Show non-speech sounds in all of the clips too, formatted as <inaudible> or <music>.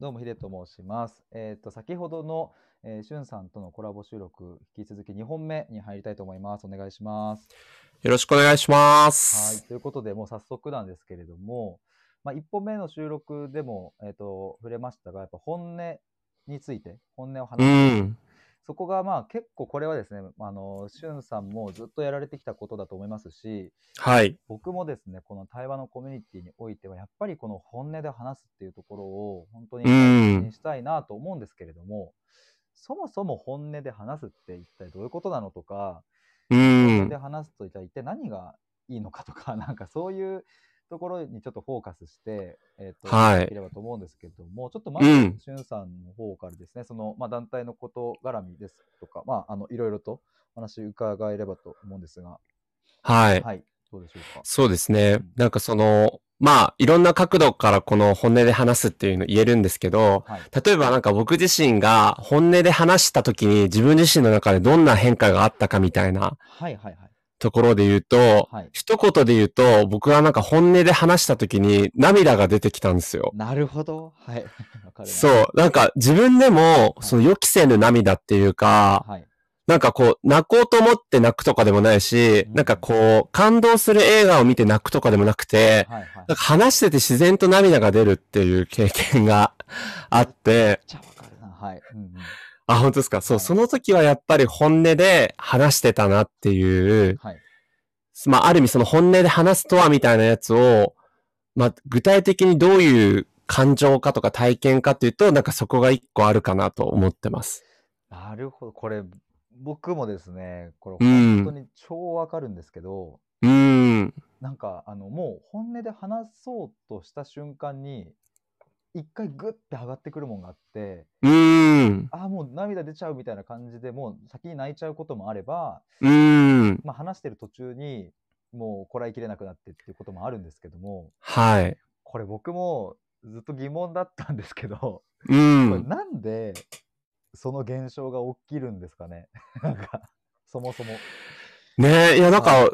どうも、ヒデと申します。えっ、と、先ほどの、えー、しゅんさんとのコラボ収録、引き続き2本目に入りたいと思います。お願いします。よろしくお願いしまはい。す。ということで、もう早速なんですけれども、まあ、1本目の収録でも、えっ、と、触れましたが、やっぱ本音について、本音をう話す。ん。そこがまあ結構これはですね、あの、しゅんさんもずっとやられてきたことだと思いますし、はい。僕もですね、この対話のコミュニティにおいては、やっぱりこの本音で話すっていうところを本当にう大切ん。にしたいなと思うんですけれども、そもそも本音で話すって一体どういうことなのとか、う本音でん。話すと一体何がいいのかとか、なんかそういうところにちょっとフォーカスして、えっと、はい。できればと思うんですけれども、ちょっとまず、うん。しゅんさんの方からですね、その、まあ、団体のこと絡みですとか、まあ、あの、いろいろとお話伺えればと思うんですが、はい。はい、どうでしょうか？そうですうね。ん。なんかその、まあ、いろんな角度からこの本音で話すっていうの言えるんですけど、はい。例えばなんか僕自身が本音で話した時に自分自身の中でどんな変化があったかみたいなはいはいはい。ところで言うと、はい。一言で言うと、僕はなんか本音で話した時に涙が出てきたんですよ。なるほど。はい。<laughs> そう。なんか自分でも、そはい。の予期せぬ涙っていうか、はい。なんかこう、泣こうと思って泣くとかでもないし、うなんかん。こう、感動する映画を見て泣くとかでもなくて、はいはいなんかはい。話してて自然と涙が出るっていう経験があっめて、っちゃわかるな。はい。うんうん。あ、本当ですか？そう、はい。その時はやっぱり本音で話してたなっていう、はい。まあ、ある意味その本音で話すとはみたいなやつを、まあ、具体的にどういう感情かとか体験かっていうと、なんかそこが一個あるかなと思ってます。なるほど。これ、僕もですね、これう本当ん。に超わかるんですけど、うん。なんか、あの、もう本音で話そうとした瞬間に、一回グッて上がってくるもんがあって、うん。ああ、もう涙出ちゃうみたいな感じでもう先に泣いちゃうこともあれば、うん。まあ話してる途中にもうこらえきれなくなってっていうこともあるんですけども、はい。これ僕もずっと疑問だったんですけど、うこれん。なんでその現象が起きるんですかね？<laughs> なんか、そもそも。ねえ、いや、なんはい。か、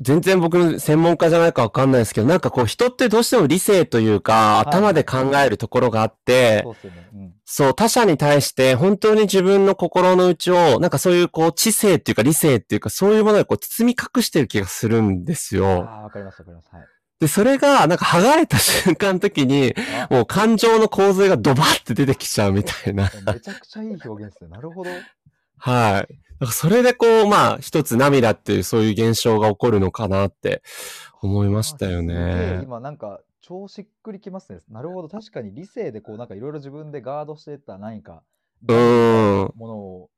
全然僕の専門家じゃないかわかんないですけど、なんかこう人ってどうしても理性というか、はい頭ではい。考えるところがあって、そう他者に対して本当に自分の心の内を、なんかそういうこう知性っていうか理性っていうかそういうものでこう包み隠してる気がするんですよ。ああ、わかりますわかります。はい。で、それがなんか剥がれた瞬間の時に、あ、もう感情の洪水がドバって出てきちゃうみたいな。めちゃくちゃいい表現ですね。なるほど。はい。なんかそれでこう、まあ一つ涙っていうそういう現象が起こるのかなって思いましはあ、たよね。今なんか超しっくりきますね。なるほど。確かに理性でこうなんかいろいろ自分でガードしてた何かうん。ものを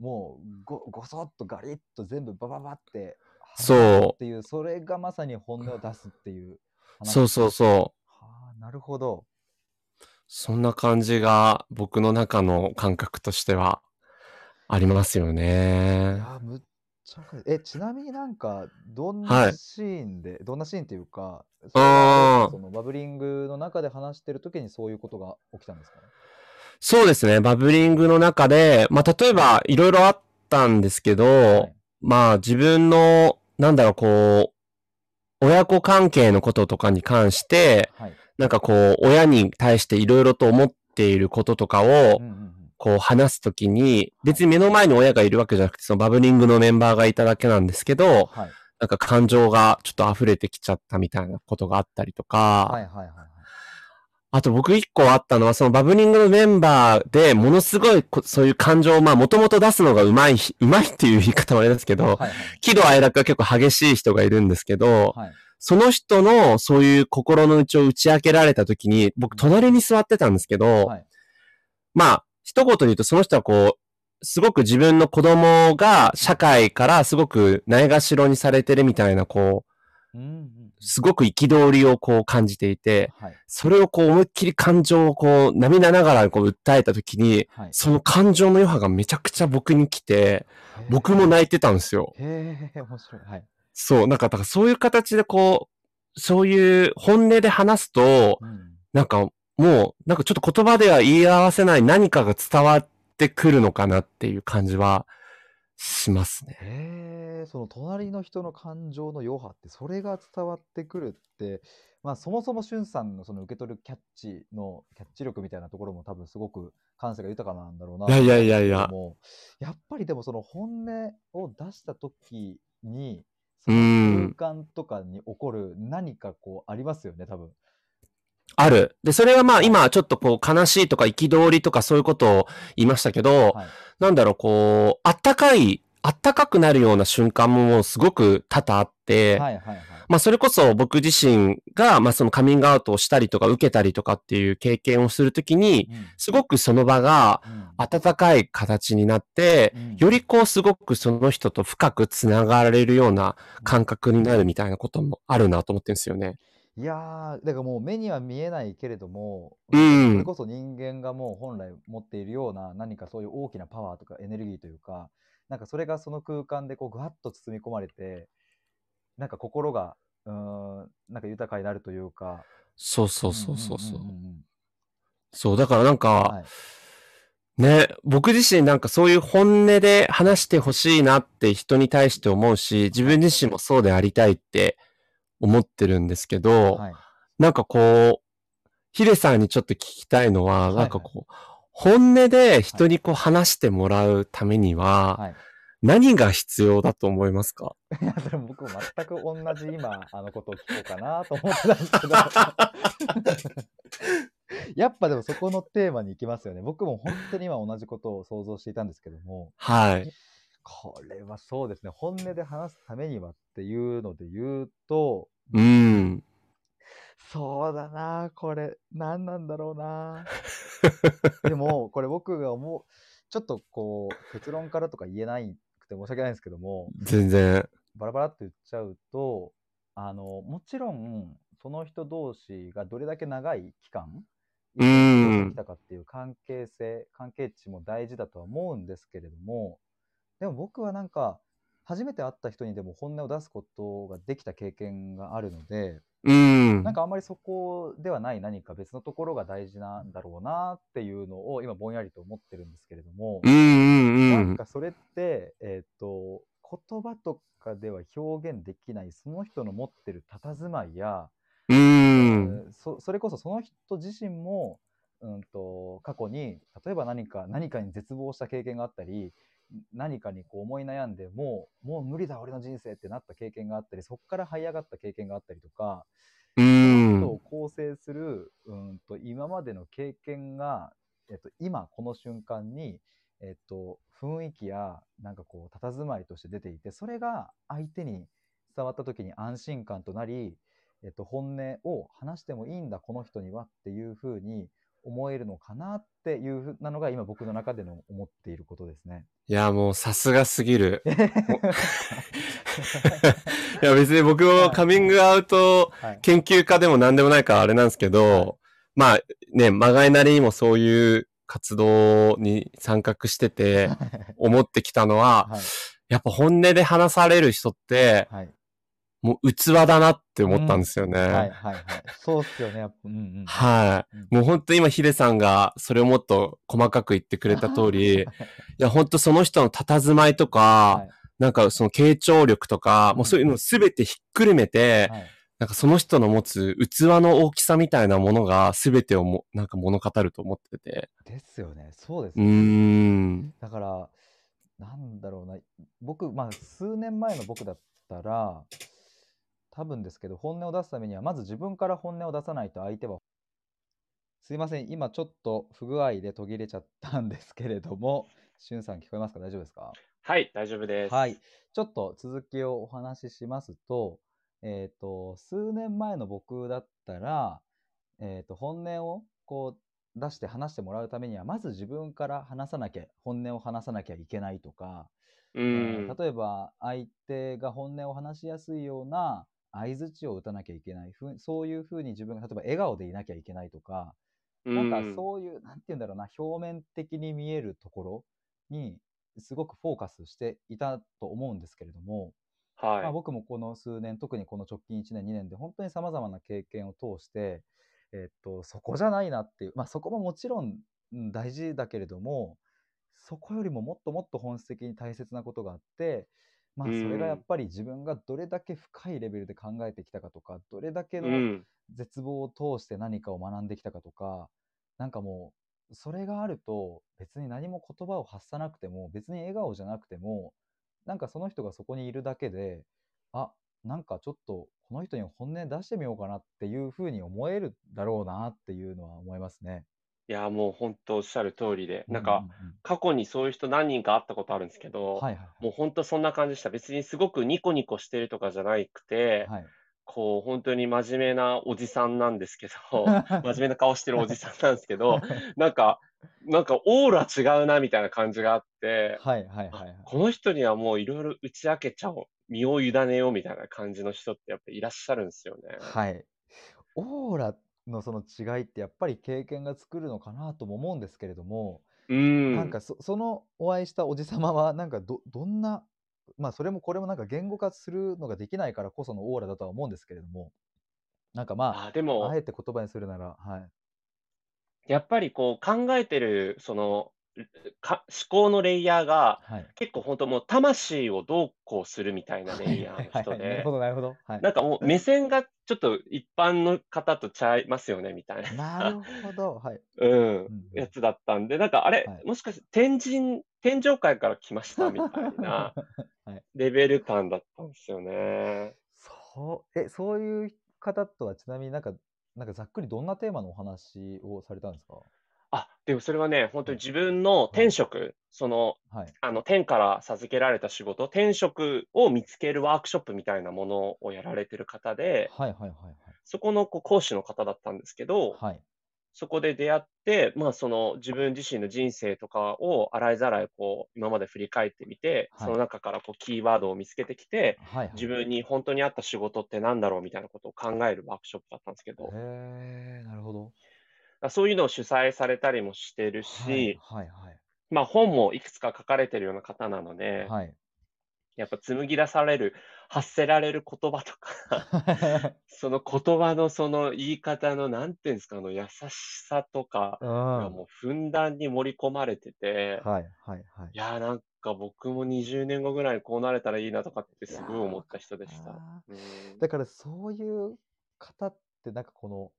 もうご、ごそっとガリッと全部バババってそっていう、それがまさに本音を出すっていうう。そう話。そうそう。はあ、なるほど。そんな感じが僕の中の感覚としてはありますよいね。やー、むっちゃわかる。え、ちなみになんか、どんは。ないシーンで、どんなシーンっていうか、それはあれですか、ああ。そのバブリングの中で話してる時にそういうことが起きたんですか？ね。そうですね。バブリングの中で、まあ、例えばいろいろあったんですけはど、い。まあ自分の、なんだろう、こう、親子関係のこととかに関して、はい。なんかこう、親に対していろいろと思っていることとかを、うんうんうん。こう話すときに、はい。別に目の前に親がいるわけじゃなくて、そのバブリングのメンバーがいただけなんですけど、はい。なんか感情がちょっと溢れてきちゃったみたいなことがあったりとか、はいはいはいはい。あと僕一個あったのは、そのバブリングのメンバーでものすごいこそういう感情を、まあもともと出すのがうまい、うまいっていう言い方はあれですけど、はいはい。喜怒哀楽が結構激しい人がいるんですけど、はい。その人のそういう心の内を打ち明けられた時に、僕うん。隣に座ってたんですけど、はい。まあ、一言で言うとその人はこう、すごく自分の子供が社会からすごくないがしろにされてるみたいな、こう。すごく憤りをこう感じていて、はい。それをこう思いっきり感情をこう涙ながらこう訴えた時に、はい。その感情の余波がめちゃくちゃ僕に来て、へ僕も泣いてたんですよ。え。へえ、面白い。はい。そう、なんか、だからそういう形でこう、そういう本音で話すと、うん。なんかもう、なんかちょっと言葉では言い合わせない何かが伝わってくるのかなっていう感じはしますね。その隣の人の感情の余波って、それが伝わってくるって、まあ、そもそもしゅんさんのその受け取るキャッチのキャッチ力みたいなところも多分すごく感性が豊かなんだろうないやいやいやいやっぱりでもその本音を出した時に、うそのん空間とかに起こる何かこうありますよね、多分。ある。で、それはまあ今ちょっとこう悲しいとか憤りとかそういうことを言いましたけど、はい。なんだろう、こう、あったかい、あったかくなるような瞬間もすごく多々あって、はいはいはい。まあそれこそ僕自身が、まあそのカミングアウトをしたりとか受けたりとかっていう経験をするときに、うんすごくその場がうん温かい形になって、うんよりこうすごくその人と深くつながれるような感覚になるみたいなこともあるなと思ってるんですよね。いやー、だからもう目には見えないけれども、うんそれこそ人間がもう本来持っているような何かそういう大きなパワーとかエネルギーというか、なんかそれがその空間でこうぐわっと包み込まれて、なんか心が、うーん、なんか豊かになるというか。そうそうそうそうそう。んんんんそう、だからなんか、はいね、僕自身なんかそういう本音で話してほしいなって人に対して思うし、自分自身もそうでありたいって思ってるんですけど、はい。なんかこう、ヒデさんにちょっと聞きたいのは、いはいなんかこう、本音で人にこう話してもらうためには、はい。何が必要だと思いますか？いや、それ僕も全く同じ今、あのことを聞こうかなと思ってたんですけど。<laughs> やっぱでもそこのテーマに行きますよね。僕も本当に今同じことを想像していたんですけども、はい。これはそうですね、本音で話すためにはっていうので言うと、うん。そうだな、これ、何なんだろうな。<laughs> でも、これ僕が思う、ちょっとこう、結論からとか言えないくて申し訳ないんですけども、全然。バラバラって言っちゃうと、あの、もちろん、その人同士がどれだけ長い期間、う一緒に過ごしんてきたかっていう関係性、関係値も大事だとは思うんですけれども、でも僕はなんか、初めて会った人にでも本音を出すことができた経験があるので、うんなん。かあんまりそこではない何か別のところが大事なんだろうなっていうのを今ぼんやりと思ってるんですけれども、うんうんうん。なんかそれって、えっ、と、言葉とかでは表現できないその人の持ってる佇まいや、うん。えーそそれこそその人自身も、うん、と過去に例えば何か何かに絶望した経験があったり何かにこう思い悩んでもうもう無理だ俺の人生ってなった経験があったりそこから這い上がった経験があったりとか、うん。人を構成する、うん、と今までの経験が、えっと、今この瞬間に、えっと、雰囲気やなんかこう佇まいとして出ていてそれが相手に伝わった時に安心感となり、えっと、本音を話してもいいんだこの人にはっていうふうに思えるのかなっていうふうなのが今僕の中での思っていることですね。いや、もうさすがすぎる。<laughs> <laughs> いや、別に僕もカミングアウトはい。研究家でも何でもないからあれなんですけど、はい。まあね、まがいなりにもそういう活動に参画してて思ってきたのは、はい。やっぱ本音で話される人って、はいもう器だなって思ったんですよね。はいはいはい。そうっすよね。やっぱうんうん。はい。うん。もう本当今ヒデさんがそれをもっと細かく言ってくれた通り、い。や本当その人の佇まいとか、はい。なんかその傾聴力とか、もうそういうのすべてひっくるめて、はい。なんかその人の持つ器の大きさみたいなものがすべてをもなんか物語ると思ってて。ですよね。そうですね。ん。だから、なんだろうな、僕、まあ、数年前の僕だったら、多分ですけど、本音を出すためには、まず自分から本音を出さないと相手は、すいません、今ちょっと不具合で途切れちゃったんですけれども、<laughs> しゅんさん聞こえますか？大丈夫ですか？はい、大丈夫です。はい。ちょっと続きをお話ししますと、えっ、と、数年前の僕だったら、えっ、と、本音をこう出して話してもらうためには、まず自分から話さなきゃ、本音を話さなきゃいけないとか、うえん。ー例えば相手が本音を話しやすいような相槌を打たなきゃいけないふうそういうふうに自分が例えば笑顔でいなきゃいけないとか、なんかそういう、なんて言うんだろうな、表面的に見えるところにすごくフォーカスしていたと思うんですけれども、はい。まあ、僕もこの数年、特にこの直近1年、2年で本当に様々な経験を通して、えっと、そこじゃないなっていう、まあそこももちろん大事だけれども、そこよりももっともっと本質的に大切なことがあって、まあ、うそれがやっん。ぱり自分がどれだけ深いレベルで考えてきたかとか、どれだけのうん。絶望を通して何かを学んできたかとか、なんかもう、それがあると、別に何も言葉を発さなくても、別に笑顔じゃなくても、なんかその人がそこにいるだけで、あ、なんかちょっとこの人に本音出してみようかなっていうふうに思えるだろうなっていうのは思いますね。いや、もう本当おっしゃる通りで、なんか、うん。過去にそういう人何人か会ったことあるんですけど、はいはいはい。もう本当そんな感じでした。別にすごくニコニコしてるとかじゃなくて、はい。こう、本当に真面目なおじさんなんですけど、<laughs> 真面目な顔してるおじさんなんですけど、<laughs> なんか、なんかオーラ違うなみたいな感じがあって、はいはいあ、はいはい。この人にはもういろいろ打ち明けちゃおう、身を委ねようみたいな感じの人ってやっぱいらっしゃるんですよね。はい。オーラのその違いってやっぱり経験が作るのかなとも思うんですけれども、うなんん。かそそのお会いしたおじさまはなんかどどんな、まあそれもこれもなんか言語化するのができないからこそのオーラだとは思うんですけれども、なんかまあ、であ、あも、えて言葉にするなら、はい。やっぱりこう考えてる、その、うか思考のレイヤーが、はい。結構本当もう魂をどうこうするみたいなはいレイヤーのはいはいはい。なる人で、ほどなるほど。はい。なんかもう目線がちょっと一般の方とちゃいますよね、みたいなるな、ほど。はい。うん。やつだったんで、なんかあれ、はい。もしかして天神、天上界から来ましたみたいな <laughs> はい。レベル感だったんですよね。そう、え、そういう方とはちなみになんか、なんかざっくりどんなテーマのお話をされたんですか？あ、でもそれはね、本当はい。に自分のはい。天職、その、はい。あの、天から授けられた仕事、天職を見つけるワークショップみたいなものをやられてる方で、はいはいはいはい。そこのこう講師の方だったんですけど、はい。そこで出会って、まあその自分自身の人生とかを洗いざらいこう今まで振り返ってみて、そはい。の中からこうキーワードを見つけてきて、はいはい。自分に本当に合った仕事って何だろうみたいなことを考えるワークショップだったんですけど、へえ、なるほど。そういうのを主催されたりもしてるはいし、はいはい。まあ本もいくつか書かれてるような方なので、はい。やっぱ紡ぎ出される、発せられる言葉とか、<laughs> その言葉のその言い方の、なんていうんですか、あの優しさとかうん。がもうふんだんに盛り込まれてて、はいはいはい。いやーなんか僕も20年後ぐらいにこうなれたらいいなとかってすごい思った人でるした。だからそういう方ってなんかこの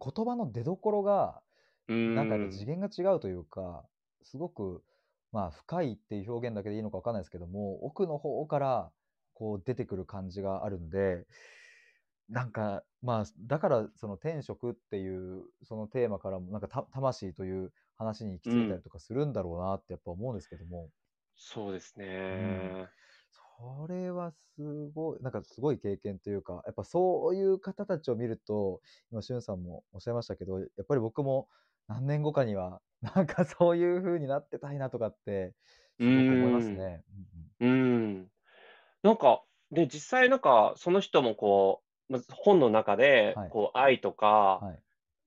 言葉の出どころが、うなんかやっぱ次ん。元が違うというか、すごく、まあ深いっていう表現だけでいいのかわかんないですけども、奥の方からこう出てくる感じがあるんで、なんか、まあ、だからその天職っていうそのテーマからもなんかた魂という話に行きうん。着いたりとかするんだろうなってやっぱ思うんですけども、そうですうん。ね。それはすごい、なんかすごい経験というか、やっぱそういう方たちを見ると、今、しゅんさんもおっしゃいましたけど、やっぱり僕も何年後かには、<laughs> なんかそういう風になってたいなとかって、うすごく思いますん。ね。うん。なんか、で、実際なんか、その人もこう、まず本の中うん。で、はい。こう、愛とか、はい。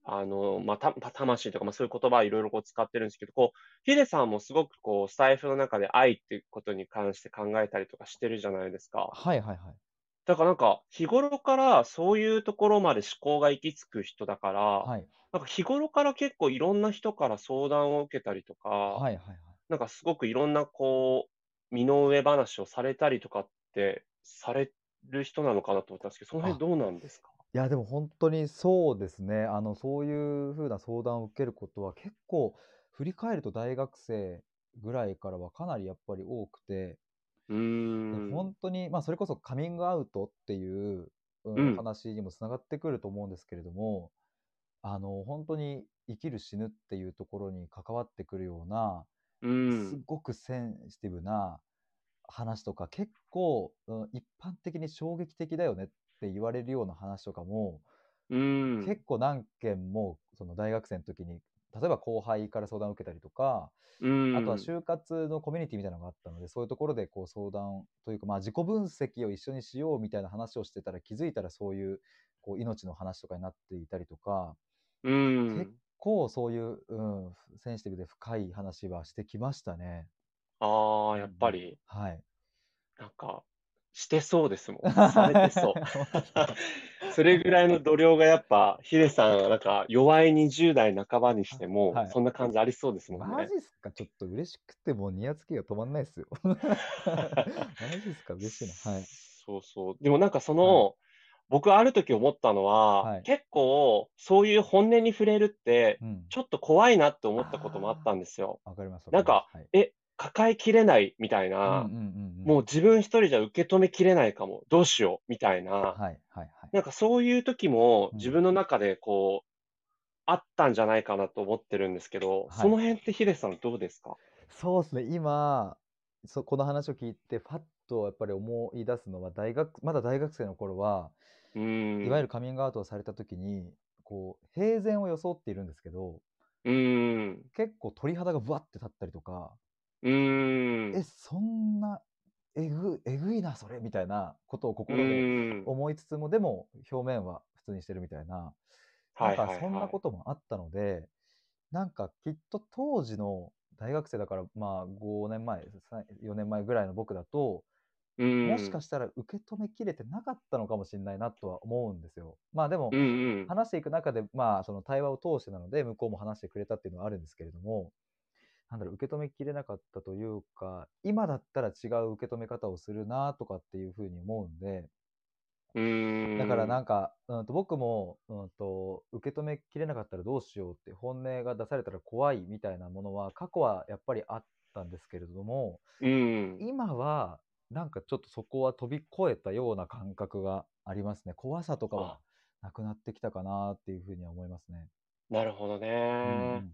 あの、まあ、た、ま魂とか、まあ、そういう言葉いろいろこう使ってるんですけど、こう、ヒデさんもすごくこう、スタイフの中で愛っていうことに関して考えたりとかしてるじゃないですか。はいはいはい。だからなんか、日頃からそういうところまで思考が行き着く人だから、はい。なんか日頃から結構いろんな人から相談を受けたりとか、はいはいはい。なんかすごくいろんなこう、身の上話をされたりとかって、される人なのかなと思ったんですけど、その辺あ、どうなんですか？いや、でも本当にそうですね。あの、そういう風な相談を受けることは結構、振り返ると大学生ぐらいからはかなりやっぱり多くて、うーで、ん。本当に、まあ、それこそカミングアウトっていう、う、うんん。話にもつながってくると思うんですけれども、あの、本当に生きる死ぬっていうところに関わってくるような、うすん。ごくセンシティブな話とか、結構、うん、一般的に衝撃的だよねって言われるような話とかも、うん。結構何件も、その大学生の時に、例えば後輩から相談を受けたりとか、うあとはん。就活のコミュニティみたいなのがあったので、そういうところでこう相談というか、まあ、自己分析を一緒にしようみたいな話をしてたら、気づいたらそういうこう命の話とかになっていたりとか、う結ん。構そういう、うん、センシティブで深い話はしてきましたね。ああ。やっぱり、はい。なんか、してそうですもん。<laughs> されてそう。<laughs> それぐらいの度量がやっぱ、ヒデさん、なんか弱い20代半ばにしても、はいそんな感じありそうですもんねマジ。っすか？ちょっと嬉しくてもうニヤつきが止まんないっすよ。<laughs> マジっすか？嬉しいな。はい。そうそう。でもなんかその、僕ある時思ったのは、はい結構そういう本音に触れるって、うん。ちょっと怖いなって思ったこともあったんですよ。わかります。なんかわりますえ、抱えきれないみたいはい、な、もう自分一人じゃ受け止めきれないかも、どうしようみたいな、はいはいはい。なんかそういう時もうん。自分の中でこう、あったんじゃないかなと思ってるんですけど、はい。その辺ってヒデさんどうですか？そうですね、今そ、この話を聞いて、ファッとやっぱり思い出すのは、大学、まだ大学生の頃は、うーん。いわゆるカミングアウトをされた時に、こう、平然を装っているんですけど、うーん。結構鳥肌がぶわって立ったりとか、うーん。え、そんな、えぐ、えぐいな、それ、みたいなことをう心で。思いつつも、でも、表面は普通にしてるみたいな、はいはいなんかそんなはい。こともあったので、なんかきっと当時の大学生だから、まあ5年前、さ4年前ぐらいの僕だと。もしかしたら受け止めきれてなかったのかもしれないなとは思うんですよ。まあでも。話していく中で、まあその対話を通してなので、向こうも話してくれたっていうのはあるんですけれども、なんだろう、受け止めきれなかったというか、今だったら違う受け止め方をするなとかっていうふうに思うんで、うーん。だからなんか、うん、と僕も、うん、と受け止めきれなかったらどうしようって本音が出されたら怖いみたいなものは過去はやっぱりあったんですけれどもうん。今はなんかちょっとそこは飛び越えたような感覚がありますね怖さとかはなくなってきたかなっていうふうには思いますね。なるほどうんうんね。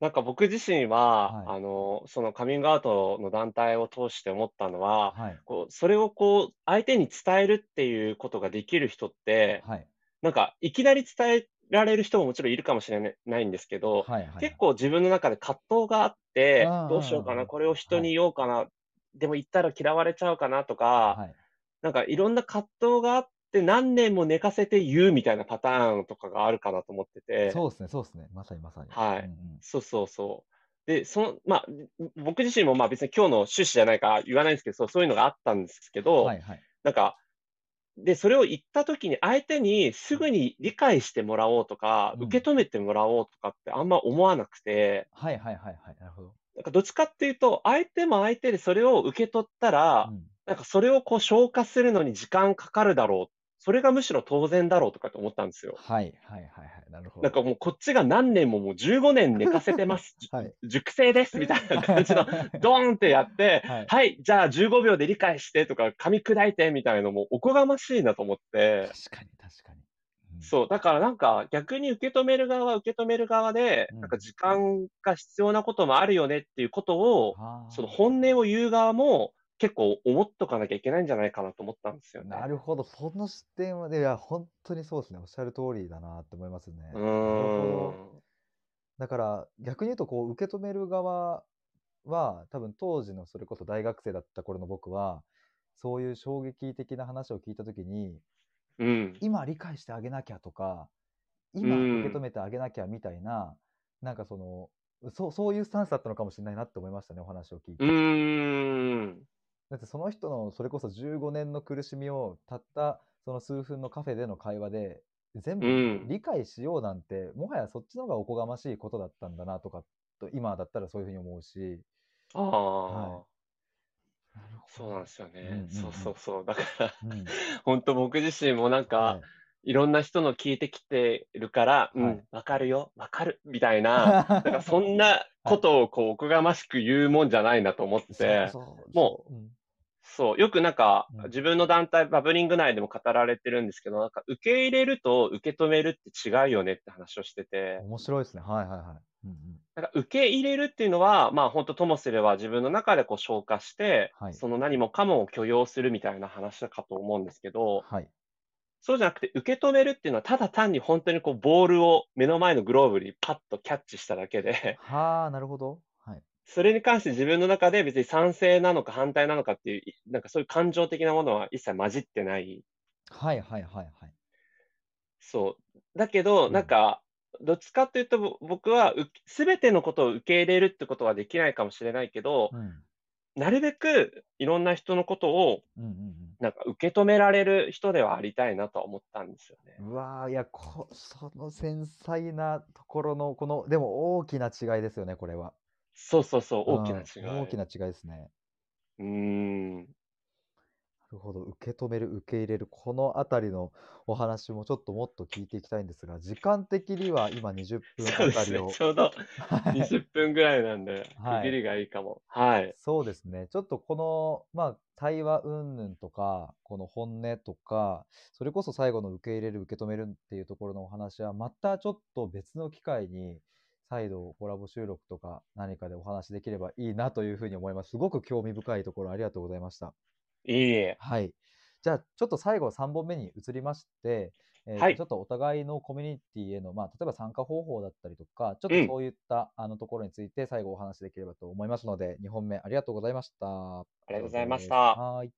なんか僕自身は、はい。あの、そのカミングアウトの団体を通して思ったのは、はい。こう、それをこう、相手に伝えるっていうことができる人って、はい。なんか、いきなり伝えられる人ももちろんいるかもしれないないんですけど、はいはい結構自分の中で葛藤があってどうしようかな、うんこれを人に言おうかな、でも言ったら嫌われちゃうかなとか、はい。なんかいろんな葛藤があって何年も寝かせて言うみたいなパターンとかがあるかなと思ってて、そうですねそうですねまさにまさに。はいうんうんそうそうそう。で、その、まあ、僕自身もまあ別に今日の趣旨じゃないから言わないんですけど、そうそういうのがあったんですけど、はいはいなんか、で、それを言ったときに相手にすぐに理解してもらおうとか、うん受け止めてもらおうとかってあんま思わなくて、はいはいはいはいなるほど。なんかどっちかっていうと、相手も相手でそれを受け取ったら、うんなんかそれをこう消化するのに時間かかるだろう。それがむしろ当然だろうとかって思ったんですよ。はいはいはいはいなるほど。なんかもうこっちが何年ももう15年寝かせてます。<laughs> はい熟成ですみたいな感じの <laughs> ドーンってやって、はいはい、じゃあ15秒で理解してとか噛み砕いてみたいのもおこがましいなと思って、確かに確かに。うんそう、だからなんか逆に受け止める側は受け止める側で、うんなんか時間が必要なこともあるよねっていうことを、その本音を言う側も結構思っとかなきゃいけないんじゃないかなと思ったんですよね。なるほど、その視点はね、いや、本当にそうですね、おっしゃる通りだなって思いますね。うん。だから、逆に言うと、こう、受け止める側は、多分当時のそれこそ大学生だった頃の僕は、そういう衝撃的な話を聞いたときに、うん。今理解してあげなきゃとか、う今ん受け止めてあげなきゃみたいな、なんかその、そうそういうスタンスだったのかもしれないなって思いましたね、お話を聞いて。うーん。だってその人のそれこそ15年の苦しみをたったその数分のカフェでの会話で全部うん。理解しようなんて、もはやそっちの方がおこがましいことだったんだなとかと今だったらそういうふうに思うし。ああ、はなるそうなんですよね。うんうんうん。そうそうそう。だから、うん。本当僕自身もなんか、はい。いろんな人の聞いてきてるから、うはい。ん、わかるよ、わかる、みたいな、<laughs> なんかそんなことをこう、おこがましく言うもんじゃないなと思って、そうもそううんそう、よくなんかうん、自分の団体、バブリング内でも語られてるんですけど、なんか、受け入れると受け止めるって違うよねって話をしてて、面白いですね。はいはいはい、うんうん、なんか受け入れるっていうのは、まあ本当ともすれば自分の中でこう消化して、はい。その何もかもを許容するみたいな話かと思うんですけど、はい。そうじゃなくて受け止めるっていうのはただ単に本当にこうボールを目の前のグローブにパッとキャッチしただけで、はあなるほど。はいそれに関して自分の中で別に賛成なのか反対なのかっていう、なんかそういう感情的なものは一切混じってない。はいはいはいはいそう。だけど、うんなんか、どっちかっていうとぼ僕はすべてのことを受け入れるってことはできないかもしれないけど、うんなるべくいろんな人のことをなんか受け止められる人ではありたいなとは思ったんですよね。うわーいやこ、その繊細なところの、この、でも大きな違いですよね、これは。そうそうそう、大きな違い。うん大きな違いですね。うーん。なるほど、受け止める、受け入れる、このあたりのお話もちょっともっと聞いていきたいんですが、時間的には今20分そうですねあたりを。。ちょうどはい20分ぐらいなんで、はい区切りがいいかも。はい。そうですね。ちょっとこの、まあ、対話云々とか、この本音とか、それこそ最後の受け入れる、受け止めるっていうところのお話は、またちょっと別の機会に、再度コラボ収録とか何かでお話できればいいなというふうに思います。すごく興味深いところありがとうございました。いいえ。はい。じゃあ、ちょっと最後3本目に移りまして、えーとはいちょっとお互いのコミュニティへの、まあ、例えば参加方法だったりとか、ちょっうんとそういった、あのところについて最後お話しできればと思いますので、2本目ありがとうございました。あありがとうございましたはーい。